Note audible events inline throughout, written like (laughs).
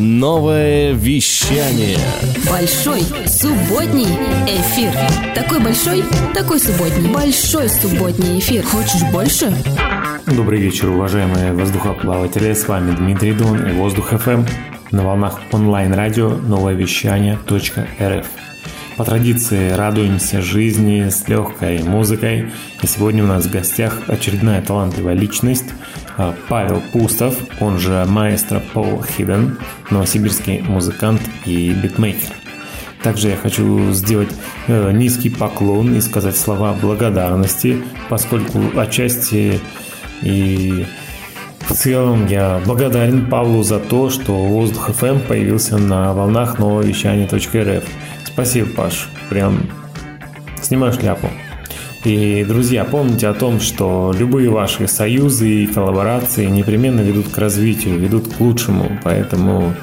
Новое вещание. Большой субботний эфир. Такой большой, такой субботний. Большой субботний эфир. Хочешь больше? Добрый вечер, уважаемые воздухоплаватели. С вами Дмитрий Дон и Воздух ФМ на волнах онлайн-радио новое вещание .рф. По традиции радуемся жизни с легкой музыкой. И сегодня у нас в гостях очередная талантливая личность а, Павел Пустов, он же маэстро Пол Хиден, новосибирский музыкант и битмейкер. Также я хочу сделать э, низкий поклон и сказать слова благодарности, поскольку отчасти и в целом я благодарен Павлу за то, что Воздух FM появился на волнах нового вещания.рф. Спасибо, Паш. Прям снимаю шляпу. И, друзья, помните о том, что любые ваши союзы и коллаборации непременно ведут к развитию, ведут к лучшему. Поэтому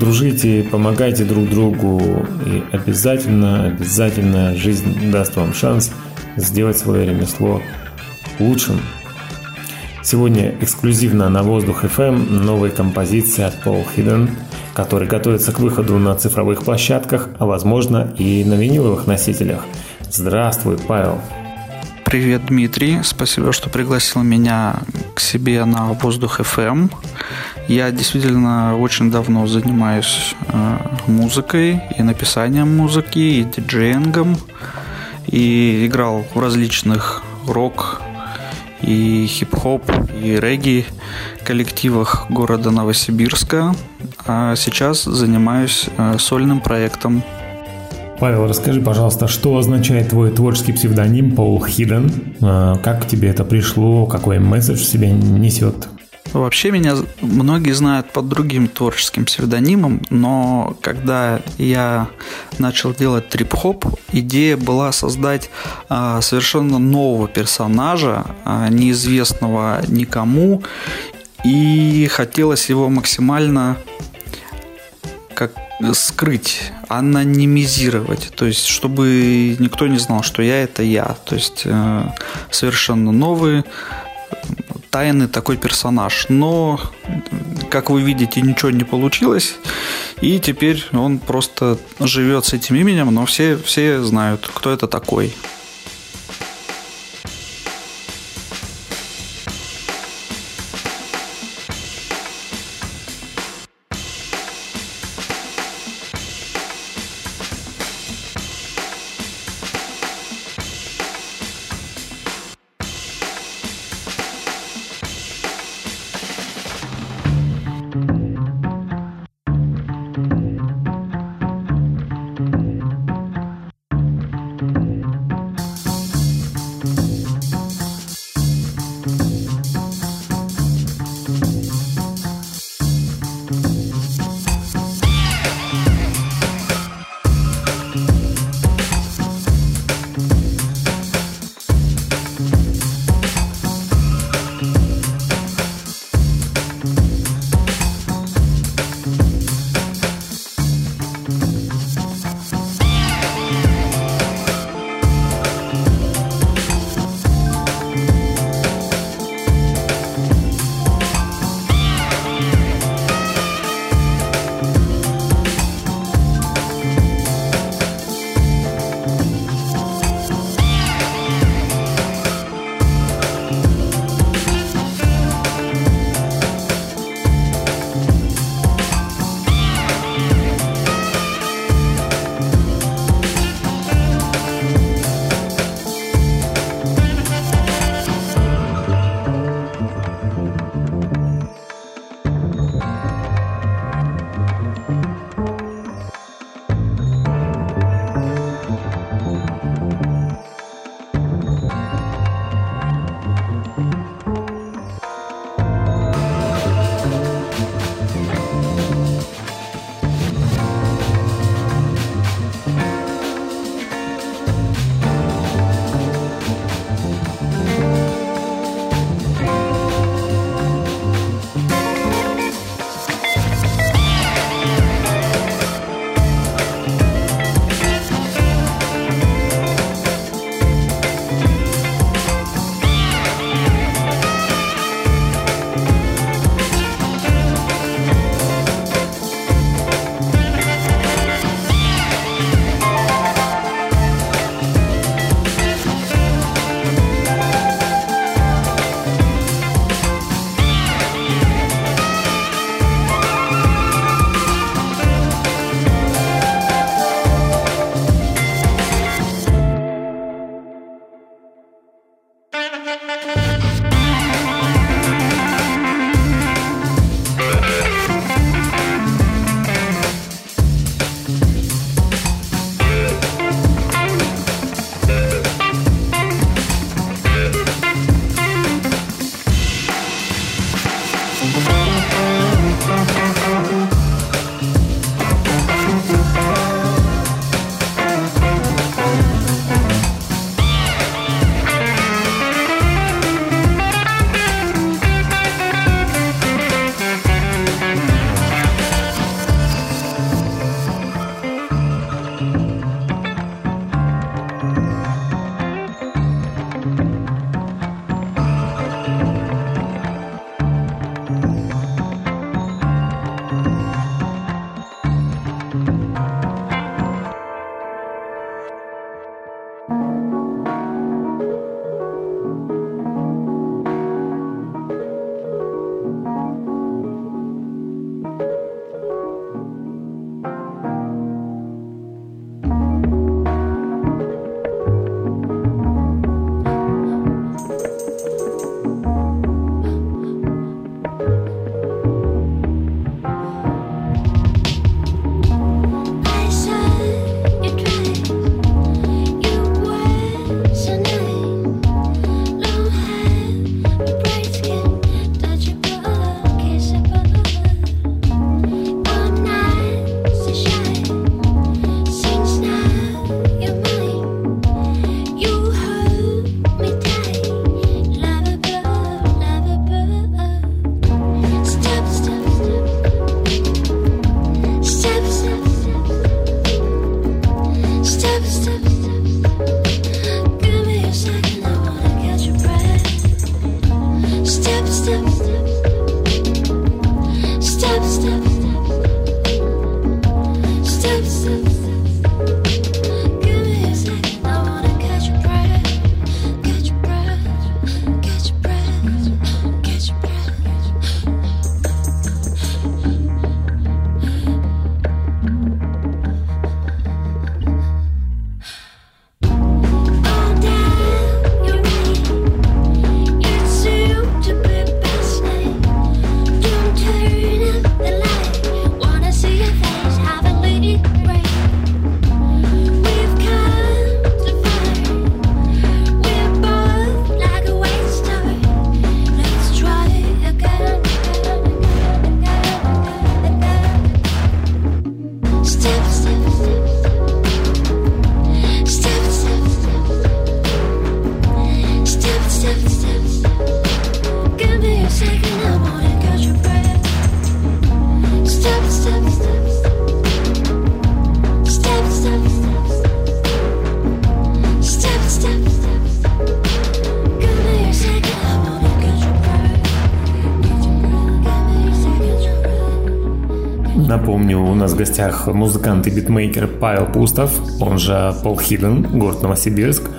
дружите, помогайте друг другу и обязательно, обязательно жизнь даст вам шанс сделать свое ремесло лучшим. Сегодня эксклюзивно на Воздух FM новая композиция от Paul Hidden – который готовится к выходу на цифровых площадках, а возможно и на виниловых носителях. Здравствуй, Павел. Привет, Дмитрий. Спасибо, что пригласил меня к себе на Воздух FM. Я действительно очень давно занимаюсь э, музыкой и написанием музыки, и диджеингом, и играл в различных рок и хип-хоп, и регги коллективах города Новосибирска, а сейчас занимаюсь э, сольным проектом. Павел, расскажи, пожалуйста, что означает твой творческий псевдоним Paul Hidden? А, как тебе это пришло? Какой месседж в себе несет? Вообще меня многие знают под другим творческим псевдонимом, но когда я начал делать трип-хоп, идея была создать а, совершенно нового персонажа, а, неизвестного никому, и хотелось его максимально как скрыть, анонимизировать, то есть чтобы никто не знал, что я это я, то есть э, совершенно новый тайный такой персонаж. Но, как вы видите, ничего не получилось. И теперь он просто живет с этим именем, но все, все знают, кто это такой. Музыкант и битмейкер Павел Пустов, он же Пол Хиден, город Новосибирск.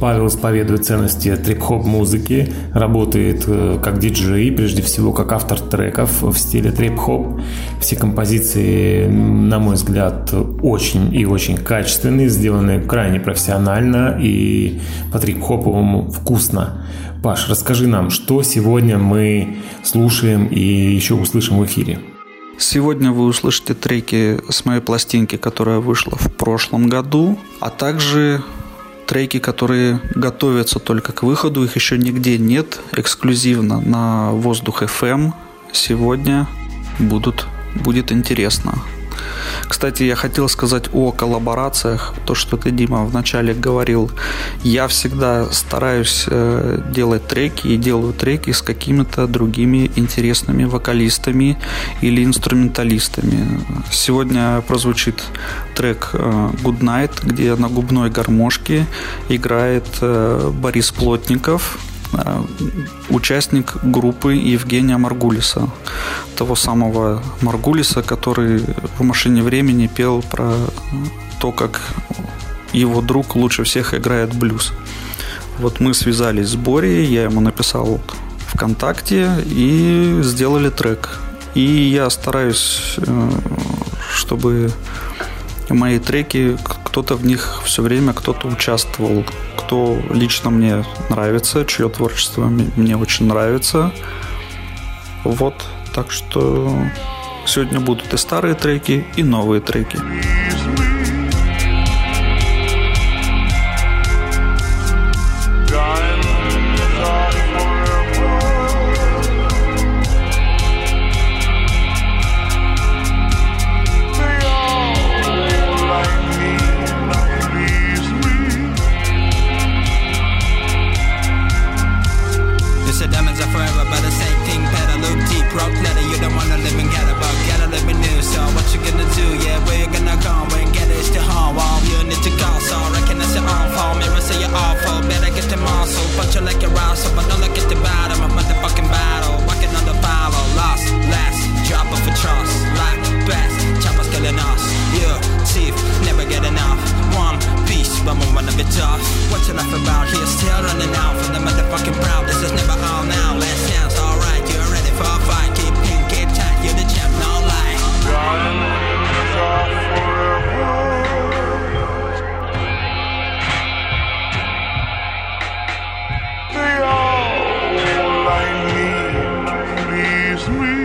Павел исповедует ценности трип-хоп музыки, работает э, как диджей, прежде всего как автор треков в стиле трип-хоп. Все композиции, на мой взгляд, очень и очень качественные, сделаны крайне профессионально и по трип-хоповому вкусно. Паш, расскажи нам, что сегодня мы слушаем и еще услышим в эфире. Сегодня вы услышите треки с моей пластинки, которая вышла в прошлом году, а также треки, которые готовятся только к выходу, их еще нигде нет, эксклюзивно на Воздух FM сегодня будут, будет интересно. Кстати, я хотел сказать о коллаборациях. То, что ты, Дима, вначале говорил. Я всегда стараюсь э, делать треки и делаю треки с какими-то другими интересными вокалистами или инструменталистами. Сегодня прозвучит трек э, Good Night, где на губной гармошке играет э, Борис Плотников, участник группы Евгения Маргулиса, того самого Маргулиса, который в «Машине времени» пел про то, как его друг лучше всех играет блюз. Вот мы связались с Борей, я ему написал ВКонтакте и сделали трек. И я стараюсь, э, чтобы мои треки, кто-то в них все время, кто-то участвовал, кто лично мне нравится, чье творчество мне очень нравится. Вот, так что сегодня будут и старые треки, и новые треки. what's enough about here? Still running out from the motherfucking proud. This is never all now. let's dance. alright, you're ready for a fight. Keep in, keep tight, you're the champ, no lie. are forever. They all like me, please me.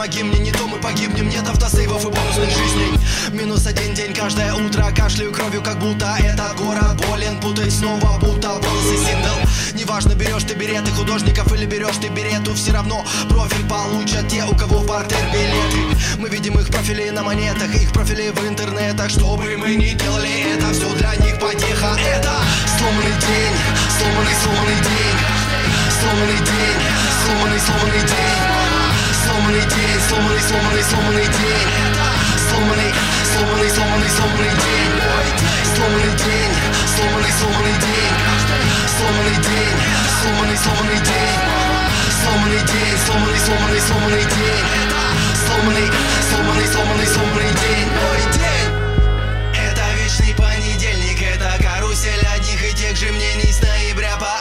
Помоги мне, не то мы погибнем. Нет автосейвов и бонусных жизней. Минус один день каждое утро Кашляю кровью, как будто этот город болен. Путай снова, будто волосы синдл Неважно, берешь ты билеты художников или берешь ты берету Все равно профиль получат те, у кого в партер билеты. Мы видим их профили на монетах, их профили в интернетах. Что бы мы ни делали, это все для них потеха. Это сломанный день, сломанный, сломанный день. Сломанный день, сломанный, сломанный день Сломанный день, сломанный, сломанный, сломанный день Сломанный, сломанный, сломанный, сломанный день Сломанный день, сломанный, сломанный день Сломанный день, сломанный, сломанный день Сломанный день, сломанный, сломанный, сломанный день Сломанный, сломанный, сломанный, сломанный день Мой день Это вечный понедельник, это карусель одних и тех же мнений с ноября по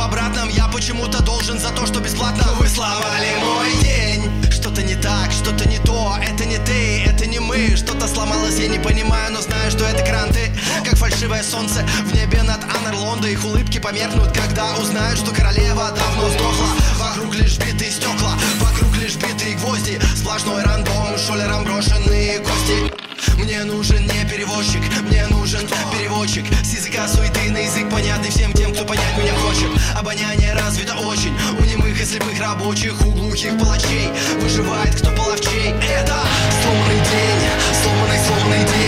об обратном. Я почему-то должен за то, что бесплатно. Вы сломали мой день. Что-то не так, что-то не то. Это не ты, это не мы. Что-то сломалось, я не понимаю, но знаю, что это гранты. Как фальшивое солнце в небе над Анерлонда Их улыбки померкнут, когда узнают, что королева давно сдохла. Вокруг лишь битые стекла, вокруг лишь битые гвозди. Сплошной рандом, шулером брошенные кости мне нужен не перевозчик, мне нужен переводчик. С языка суеты на язык понятный всем тем, кто понять меня хочет. Обоняние развито очень У немых и слепых рабочих, у глухих палачей. Выживает кто половчей. Это сломанный день, сломанный, сломанный день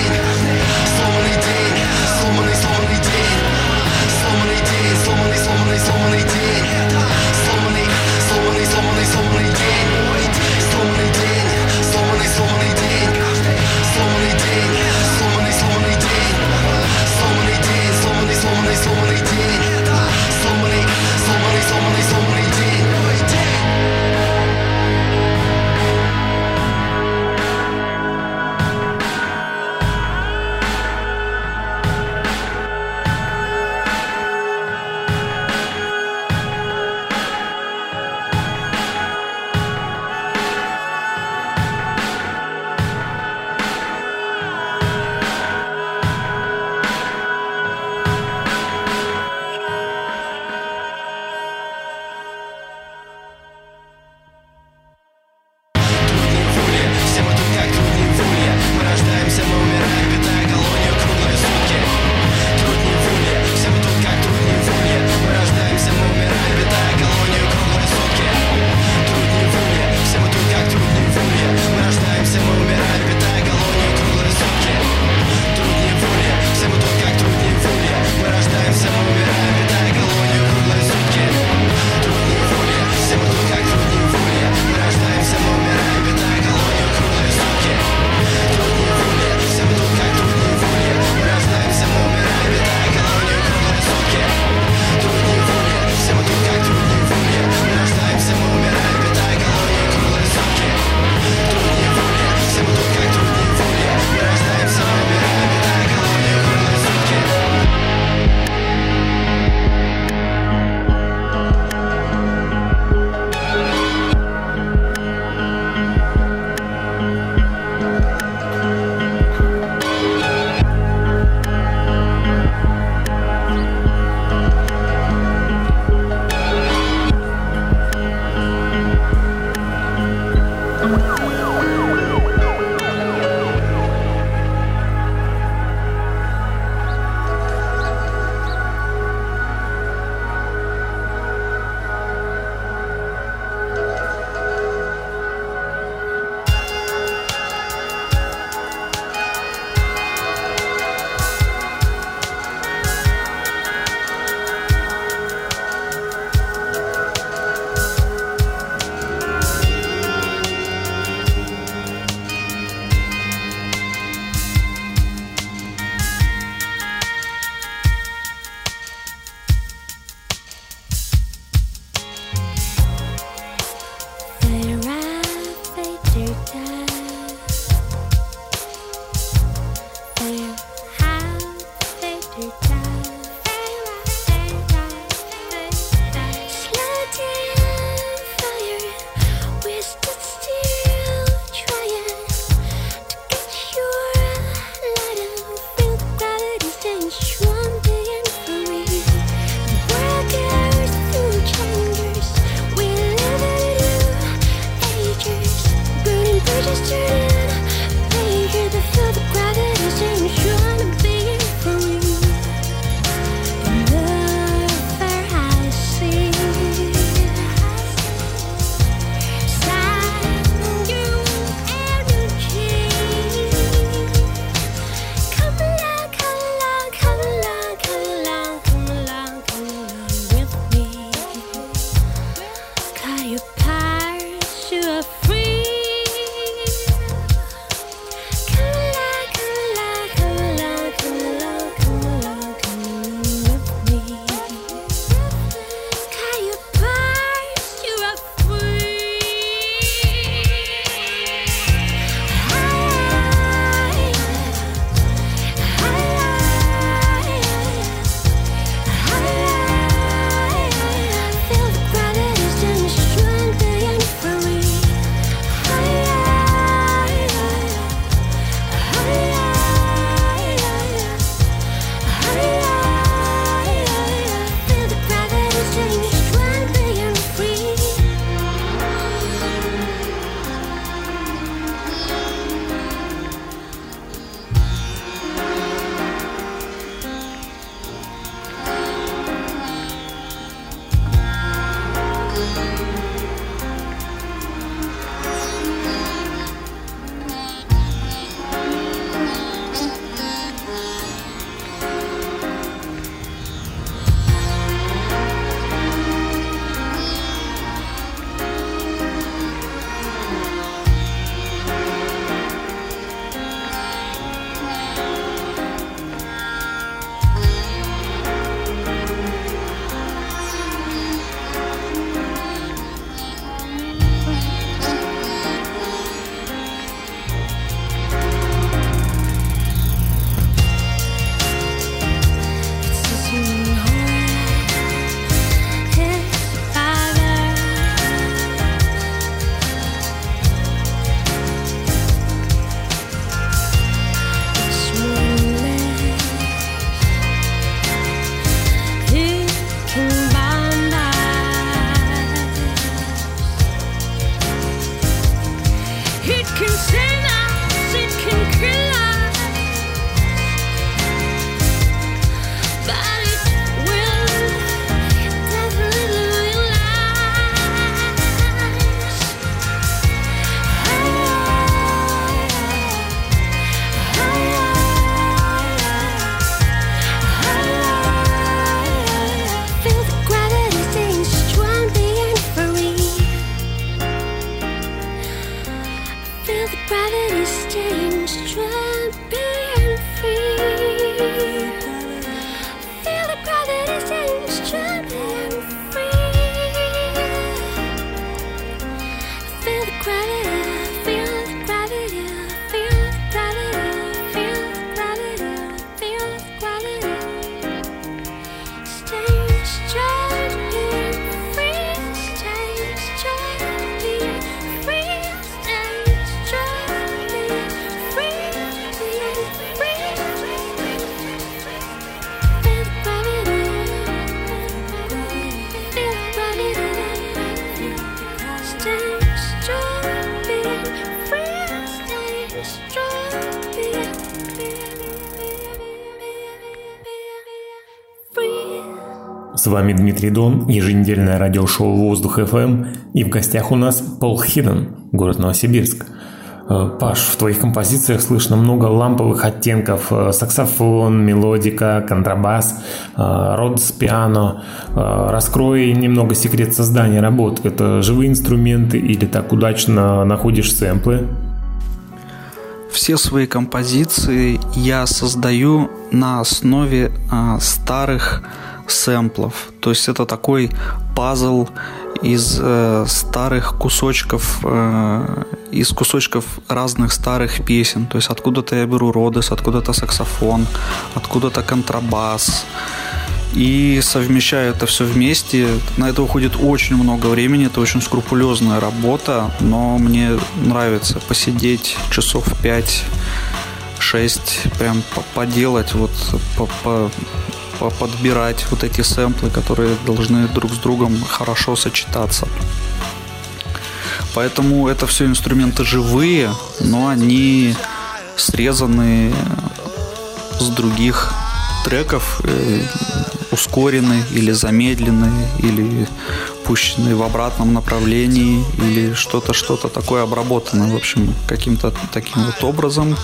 С вами Дмитрий Дон, еженедельное радиошоу «Воздух ФМ» и в гостях у нас Пол Хиден, город Новосибирск. Э, Паш, в твоих композициях слышно много ламповых оттенков. Э, саксофон, мелодика, контрабас, э, родс, пиано. Раскрой немного секрет создания работ. Это живые инструменты или так удачно находишь сэмплы? Все свои композиции я создаю на основе старых сэмплов. То есть это такой пазл из э, старых кусочков э, из кусочков разных старых песен. То есть откуда-то я беру родес, откуда-то саксофон, откуда-то контрабас. И совмещаю это все вместе. На это уходит очень много времени, это очень скрупулезная работа, но мне нравится посидеть часов 5 6 прям поделать, вот по, подбирать вот эти сэмплы, которые должны друг с другом хорошо сочетаться. Поэтому это все инструменты живые, но они срезаны с других треков, э, ускорены или замедлены, или пущены в обратном направлении, или что-то, что-то такое обработано, в общем, каким-то таким вот образом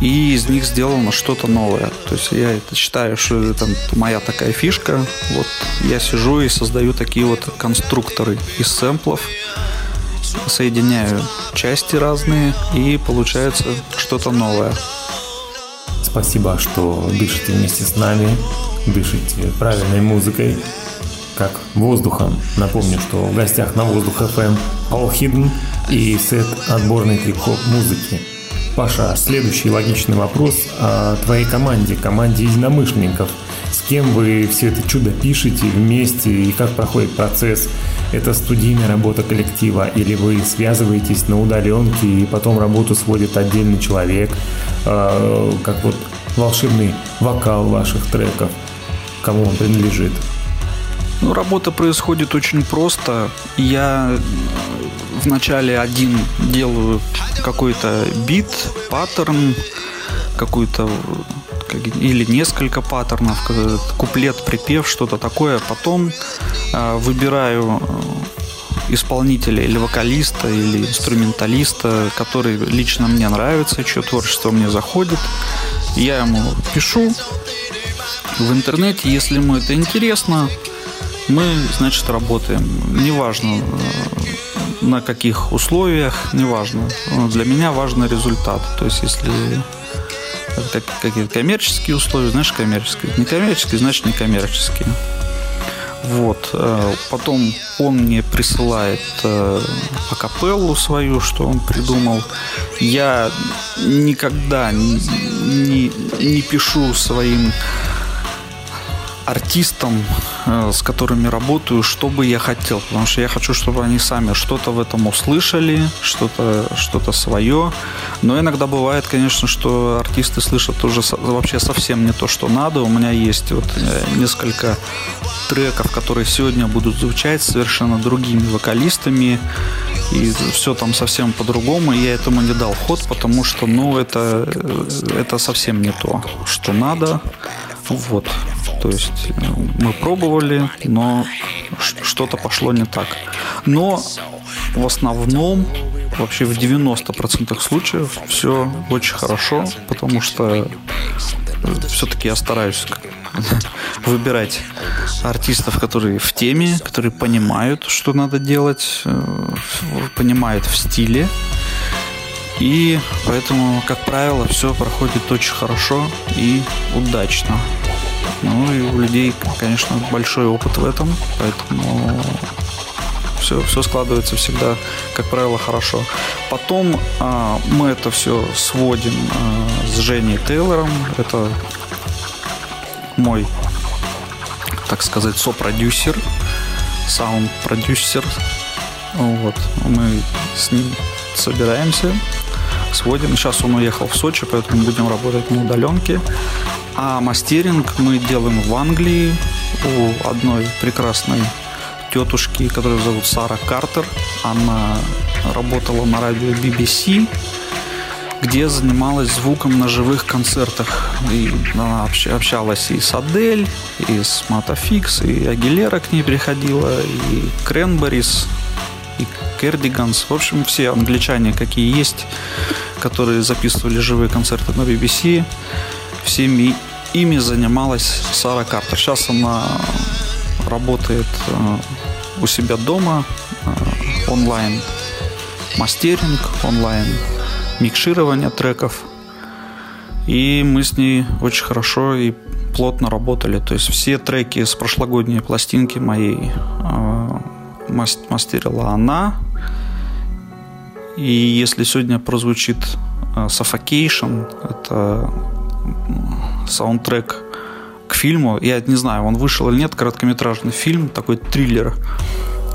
и из них сделано что-то новое. То есть я это считаю, что это моя такая фишка. Вот я сижу и создаю такие вот конструкторы из сэмплов, соединяю части разные и получается что-то новое. Спасибо, что дышите вместе с нами, дышите правильной музыкой, как воздухом. Напомню, что в гостях на Воздух FM All Hidden и сет отборной трип-хоп музыки – Паша, следующий логичный вопрос о твоей команде, команде единомышленников. С кем вы все это чудо пишете вместе и как проходит процесс? Это студийная работа коллектива или вы связываетесь на удаленке и потом работу сводит отдельный человек, э, как вот волшебный вокал ваших треков, кому он принадлежит? Ну, работа происходит очень просто. Я вначале один делаю какой-то бит, паттерн, какую-то или несколько паттернов, куплет, припев, что-то такое. Потом э, выбираю исполнителя или вокалиста, или инструменталиста, который лично мне нравится, чье творчество мне заходит. Я ему пишу в интернете, если ему это интересно, мы, значит, работаем. Неважно, э, на каких условиях, неважно. Для меня важен результат. То есть, если какие-то коммерческие условия, значит коммерческие. Некоммерческие, значит некоммерческие. Вот. Э, потом он мне присылает э, акапеллу свою, что он придумал. Я никогда не, не, не пишу своим артистам, э, с которыми работаю, что бы я хотел. Потому что я хочу, чтобы они сами что-то в этом услышали, что-то что свое. Но иногда бывает, конечно, что артисты слышат уже вообще совсем не то, что надо. У меня есть вот э, несколько треков, которые сегодня будут звучать совершенно другими вокалистами. И все там совсем по-другому. Я этому не дал ход, потому что, ну, это, э, это совсем не то, что надо. Вот. То есть э, мы пробовали, но что-то пошло не так. Но в основном, вообще в 90% случаев все очень хорошо, потому что э, все-таки я стараюсь (laughs) выбирать артистов, которые в теме, которые понимают, что надо делать, э, понимают в стиле. И поэтому, как правило, все проходит очень хорошо и удачно. Ну и у людей, конечно, большой опыт в этом, поэтому все, все складывается всегда, как правило, хорошо. Потом а, мы это все сводим а, с Женей Тейлором. Это мой, так сказать, сопродюсер, саунд-продюсер. Вот. Мы с ним собираемся, сводим. Сейчас он уехал в Сочи, поэтому будем работать на удаленке. А мастеринг мы делаем в Англии у одной прекрасной тетушки, которую зовут Сара Картер. Она работала на радио BBC, где занималась звуком на живых концертах. И она общалась и с Адель, и с Матафикс, и Агилера к ней приходила, и Кренберис, и Кердиганс. В общем, все англичане, какие есть, которые записывали живые концерты на BBC, всеми ими занималась Сара Картер. Сейчас она работает э, у себя дома, э, онлайн мастеринг, онлайн микширование треков. И мы с ней очень хорошо и плотно работали. То есть все треки с прошлогодней пластинки моей э, мастерила она. И если сегодня прозвучит Suffocation, это саундтрек к фильму, я не знаю, он вышел или нет, короткометражный фильм, такой триллер.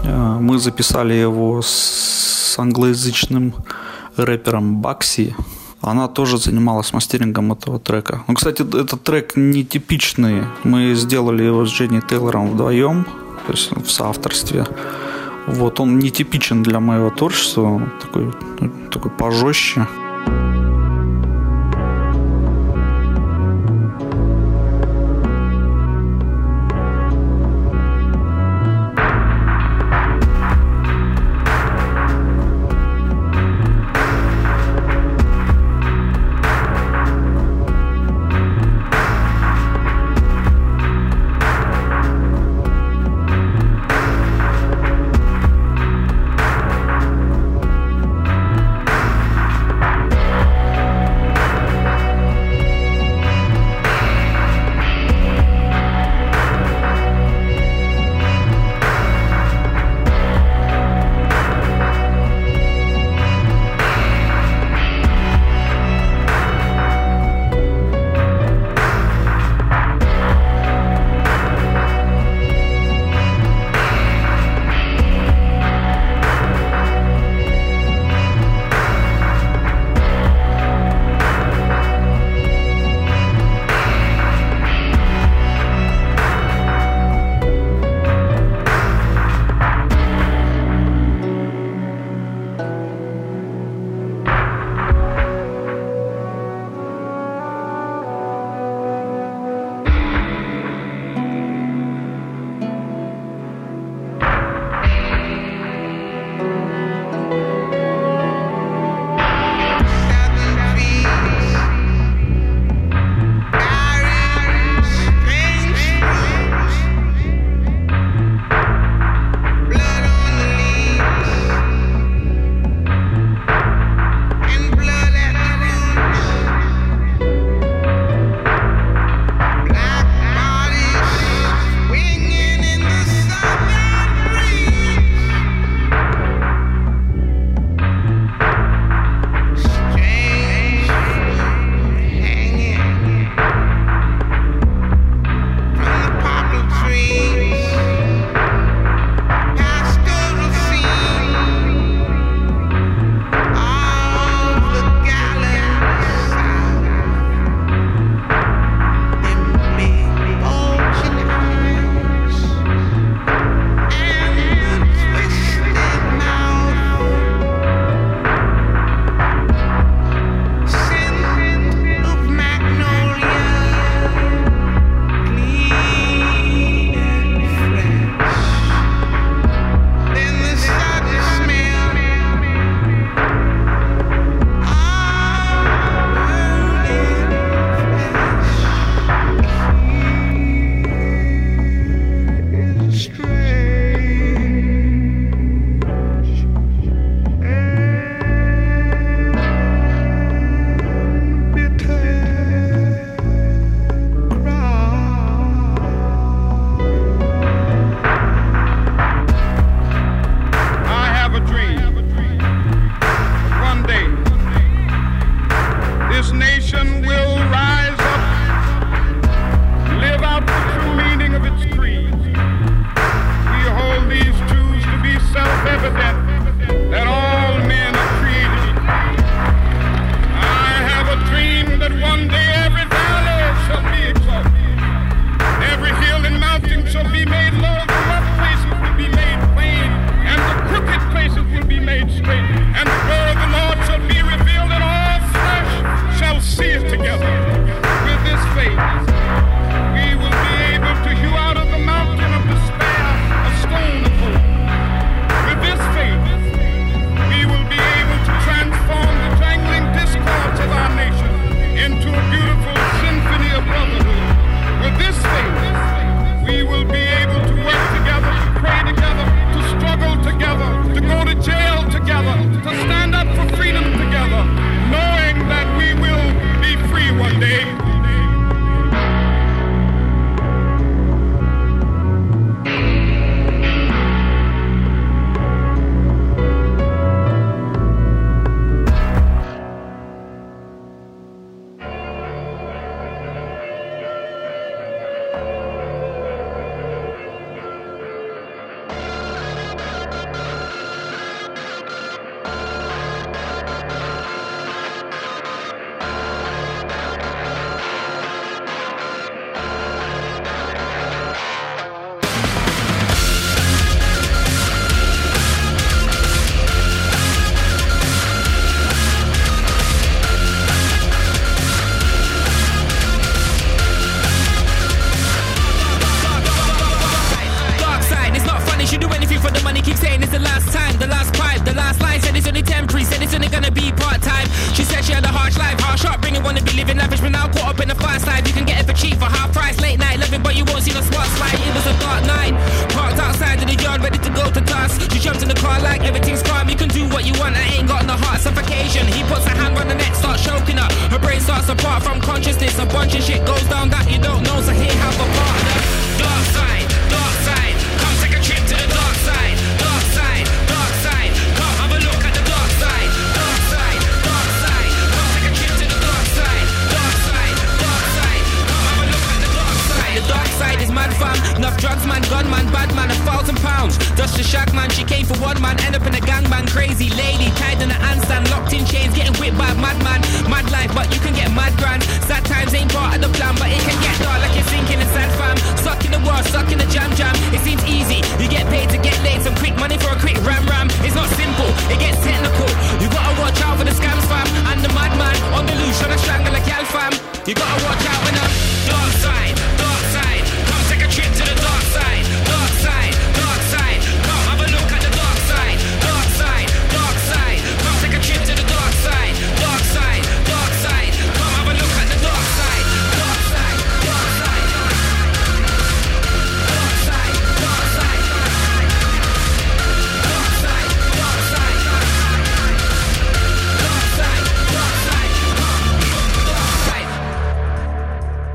Э, мы записали его с англоязычным рэпером Бакси. Она тоже занималась мастерингом этого трека. Ну, кстати, этот трек нетипичный. Мы сделали его с Дженни Тейлором вдвоем, то есть в соавторстве. Вот, он нетипичен для моего творчества, такой, ну, такой пожестче.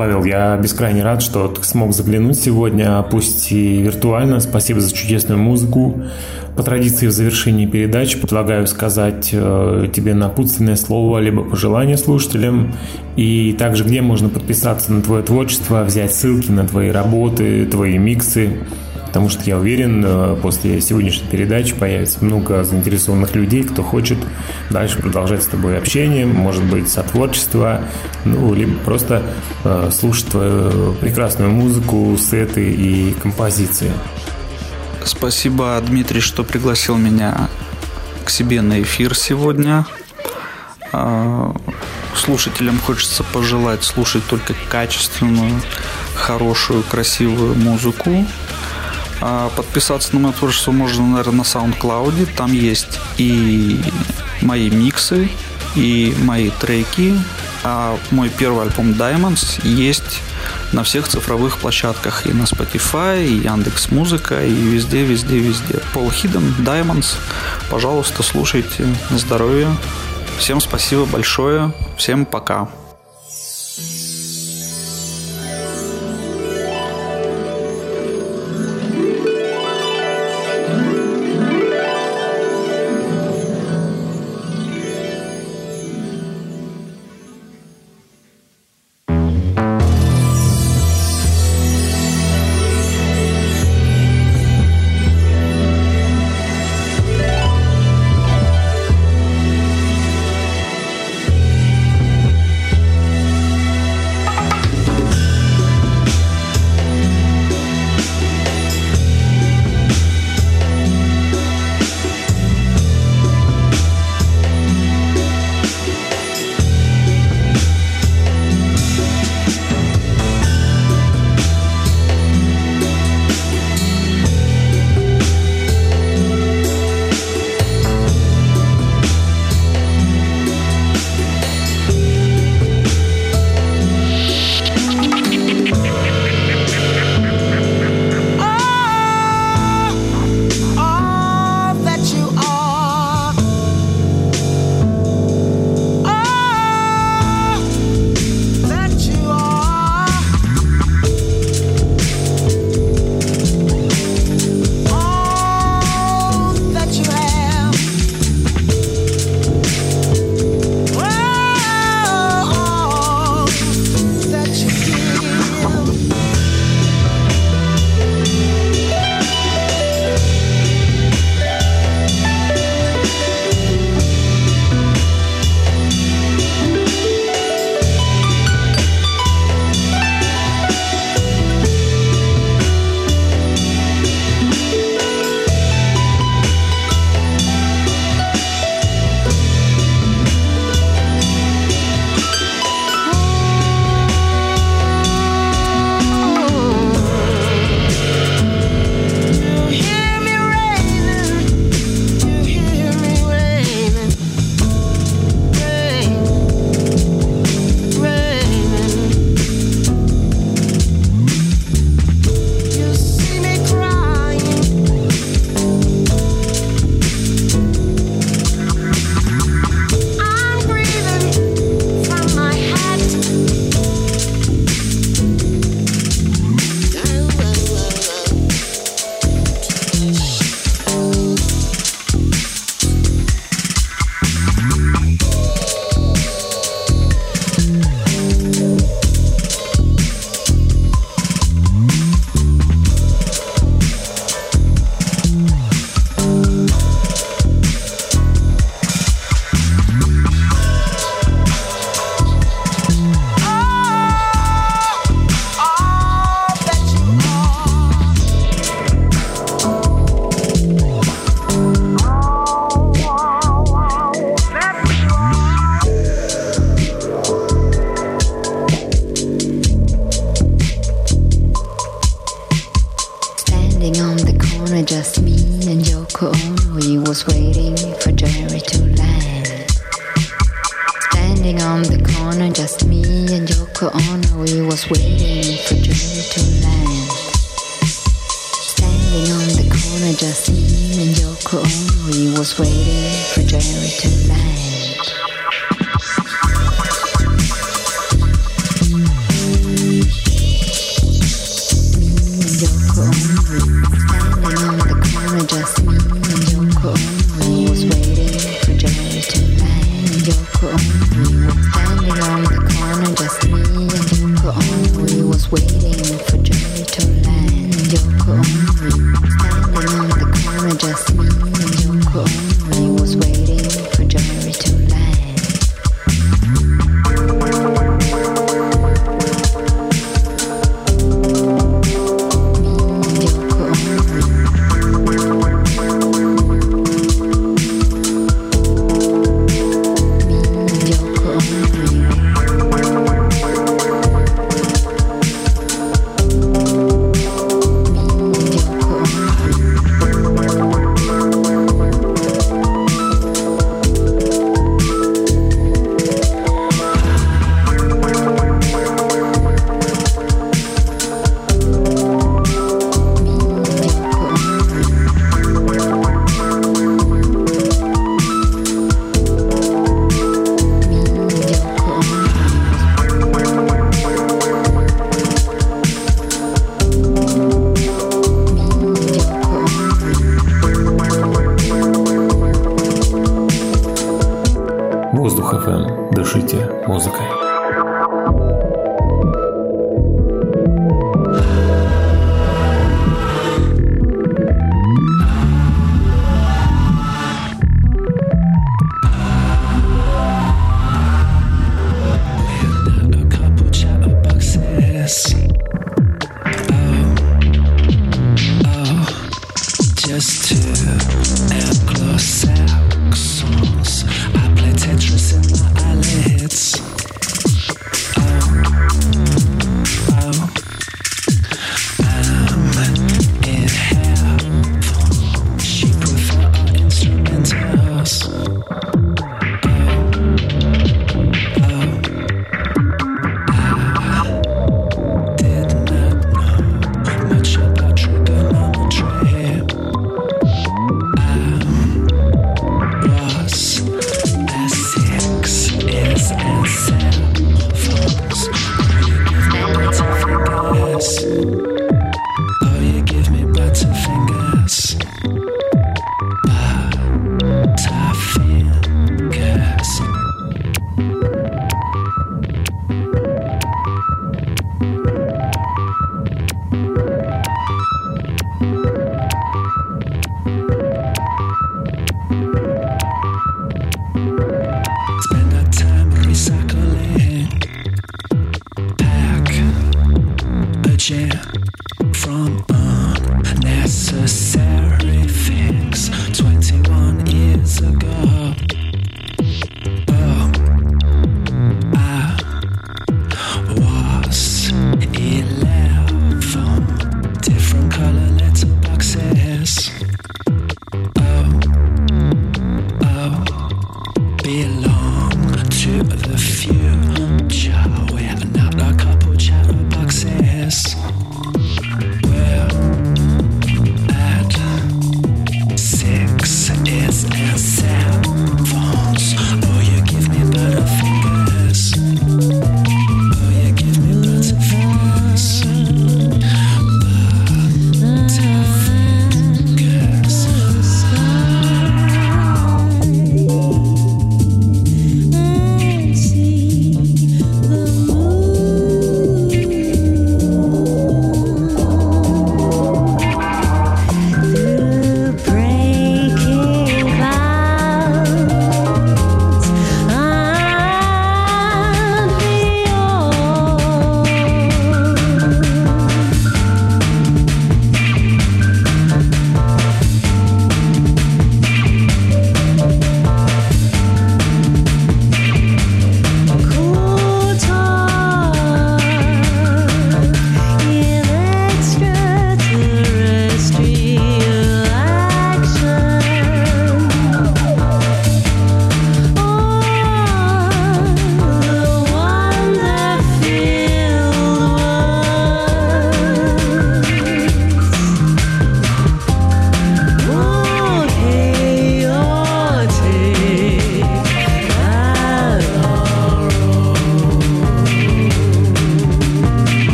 Павел, я бескрайне рад, что ты смог заглянуть сегодня, а пусть и виртуально. Спасибо за чудесную музыку. По традиции в завершении передачи предлагаю сказать э, тебе напутственное слово, либо пожелание слушателям, и также где можно подписаться на твое творчество, взять ссылки на твои работы, твои миксы потому что я уверен, э, после сегодняшней передачи появится много заинтересованных людей, кто хочет дальше продолжать с тобой общение, может быть, сотворчество, ну, либо просто э, слушать твою прекрасную музыку, сеты и композиции. Спасибо, Дмитрий, что пригласил меня к себе на эфир сегодня. Э, слушателям хочется пожелать слушать только качественную, хорошую, красивую музыку. А, подписаться на мое творчество можно, наверное, на SoundCloud. Там есть и мои миксы, и мои треки. А мой первый альбом Diamonds есть на всех цифровых площадках. И на Spotify, и Яндекс Музыка, и везде, везде, везде. Пол Хиден, Diamonds. Пожалуйста, слушайте. На здоровье. Всем спасибо большое. Всем пока.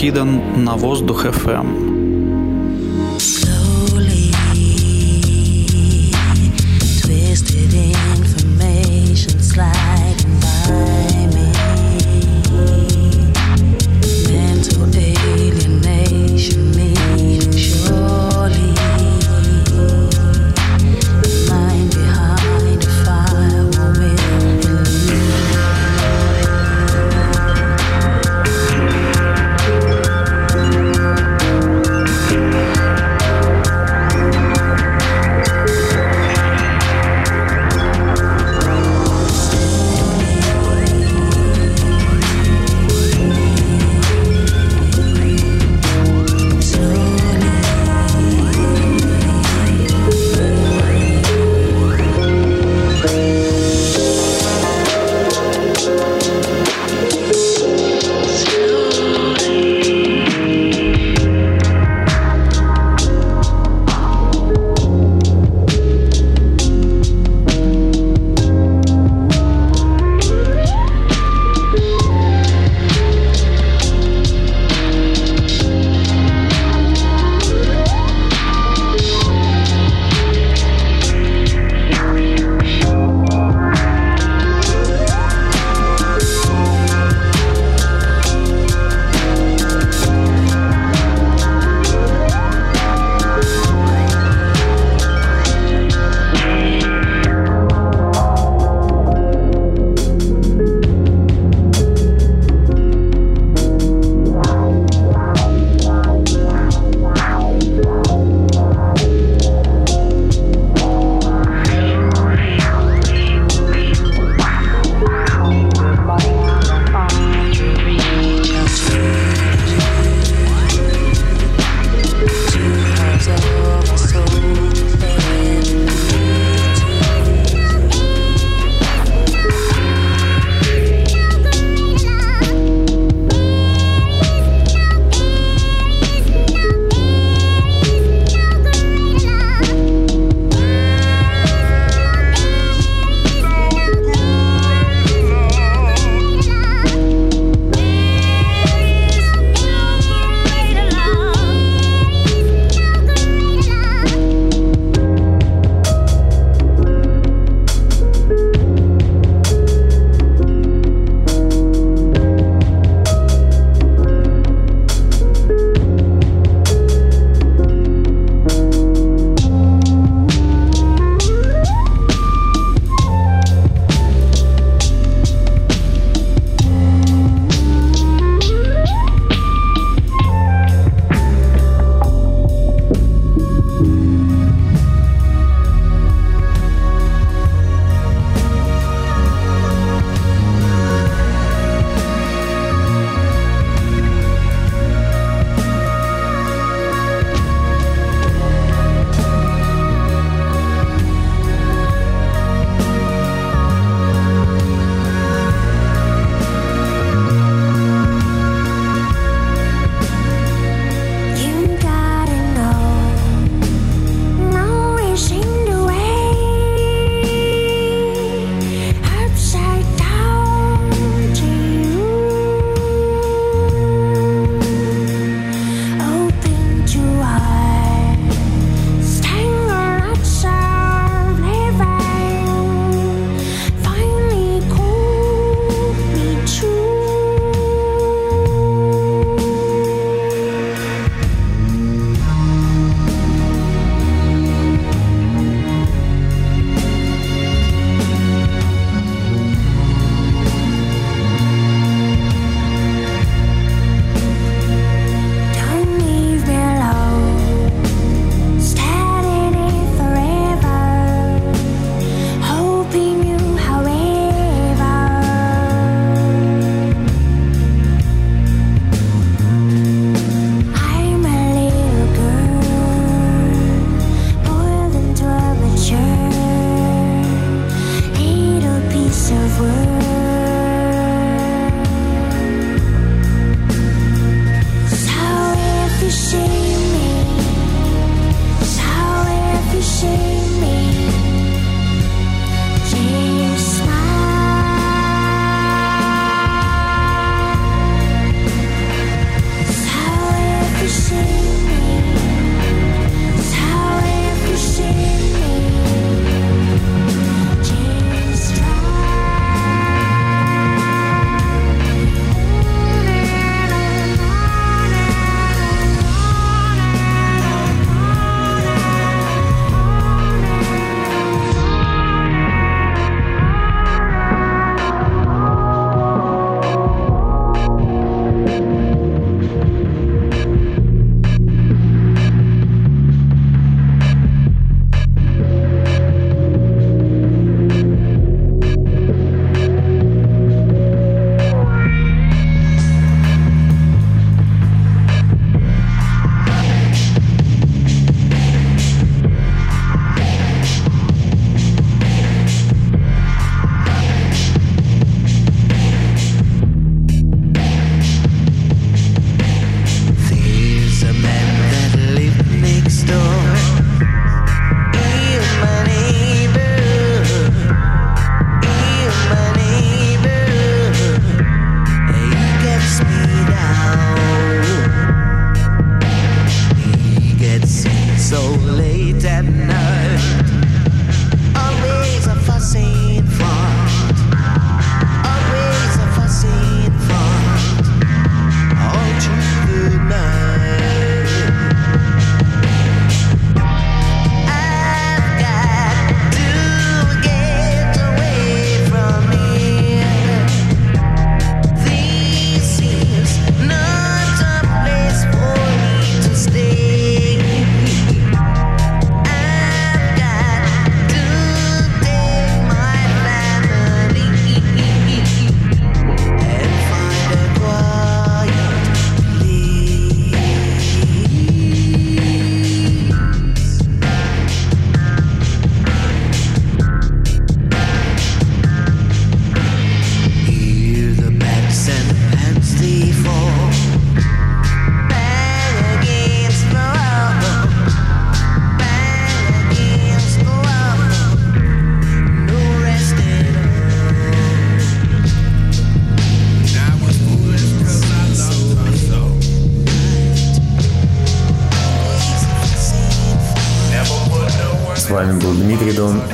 Хиден на воздух Эм. FM.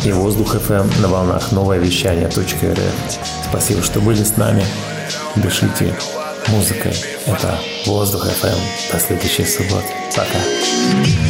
И Воздух FM на волнах новое вещание .рф. Спасибо, что были с нами. Дышите музыкой. Это Воздух FM. До следующей субботы. Пока.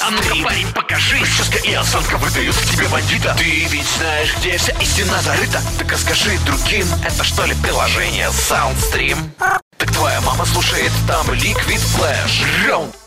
А ну-ка, парень, покажи. Прическа и осанка выдают к тебе бандита. Ты ведь знаешь, где вся истина зарыта. Так расскажи другим, это что ли приложение Soundstream? Так твоя мама слушает там Liquid Flash. Раунд